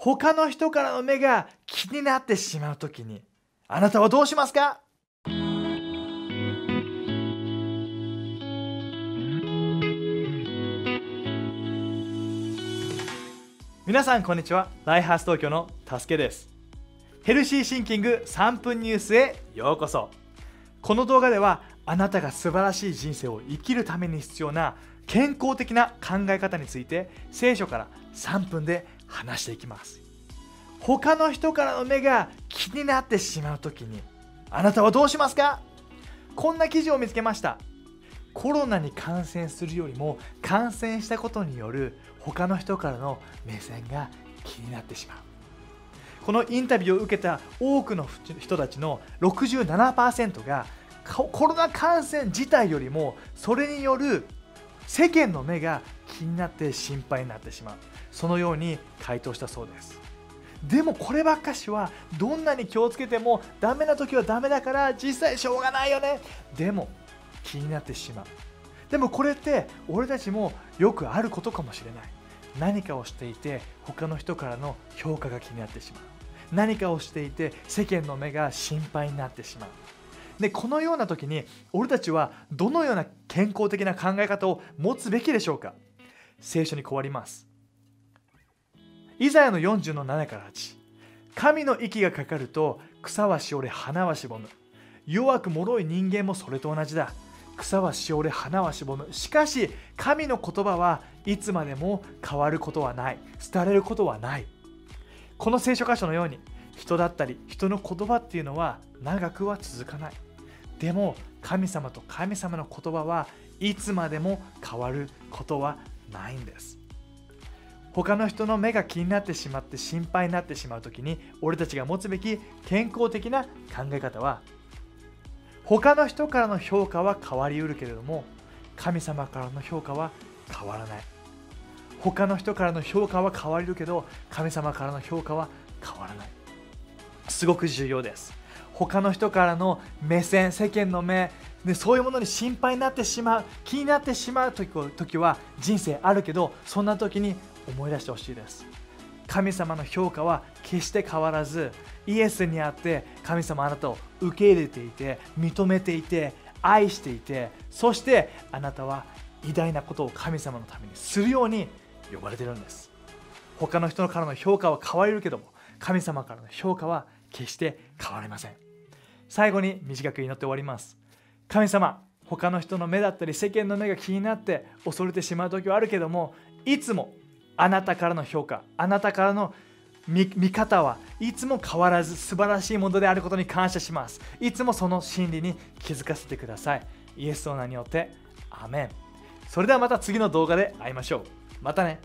他の人からの目が気になってしまう時にあなたはどうしますか？皆さんこんにちは。ライハース東京のたすけです。ヘルシーシンキング3分ニュースへようこそ。この動画ではあなたが素晴らしい人生を生きるために必要な健康的な考え方について聖書から3分で話していきます。他の人からの目が気になってしまう時にあなたはどうしますか？こんな記事を見つけました。コロナに感染するよりも感染したことによる他の人からの目線が気になってしまう。このインタビューを受けた多くの人たちの67%がコロナ感染自体よりもそれによる世間の目が気になって心配になってしまう。そのように回答したそうです。でもこればっかしはどんなに気をつけてもダメな時はダメだから実際しょうがないよね。でも気になってしまう。でもこれって俺たちもよくあることかもしれない。何かをしていて他の人からの評価が気になってしまう。何かをしていて世間の目が心配になってしまう。でこのような時に俺たちはどのような健康的な考え方を持つべきでしょうか。聖書に変わります。イザヤの40の7から8神の息がかかると草はしおれ花はしぼむ。弱く脆い人間もそれと同じだ。草はしおれ花はしぼむ。しかし神の言葉はいつまでも変わることはない。廃れることはない。この聖書箇所のように人だったり人の言葉っていうのは長くは続かない。でも神様と神様の言葉はいつまでも変わることはないんです。他の人の目が気になってしまって心配になってしまう時に俺たちが持つべき健康的な考え方は他の人からの評価は変わりうるけれども神様からの評価は変わらない。他の人からの評価は変わりるけど神様からの評価は変わらない。すごく重要です。他の人からの目線世間の目でそういうものに心配になってしまう気になってしまう時は人生あるけどそんな時に思い出してほしいです。神様の評価は決して変わらずイエスにあって神様あなたを受け入れていて認めていて愛していてそしてあなたは偉大なことを神様のためにするように呼ばれてるんです。他の人からの評価は変われるけども神様からの評価は決して変わりません。最後に短く祈って終わります。神様他の人の目だったり世間の目が気になって恐れてしまう時はあるけどもいつもあなたからの評価あなたからの見方はいつも変わらず素晴らしいものであることに感謝します。いつもその真理に気づかせてください。イエスの名によってアメン。それではまた次の動画で会いましょう。またね。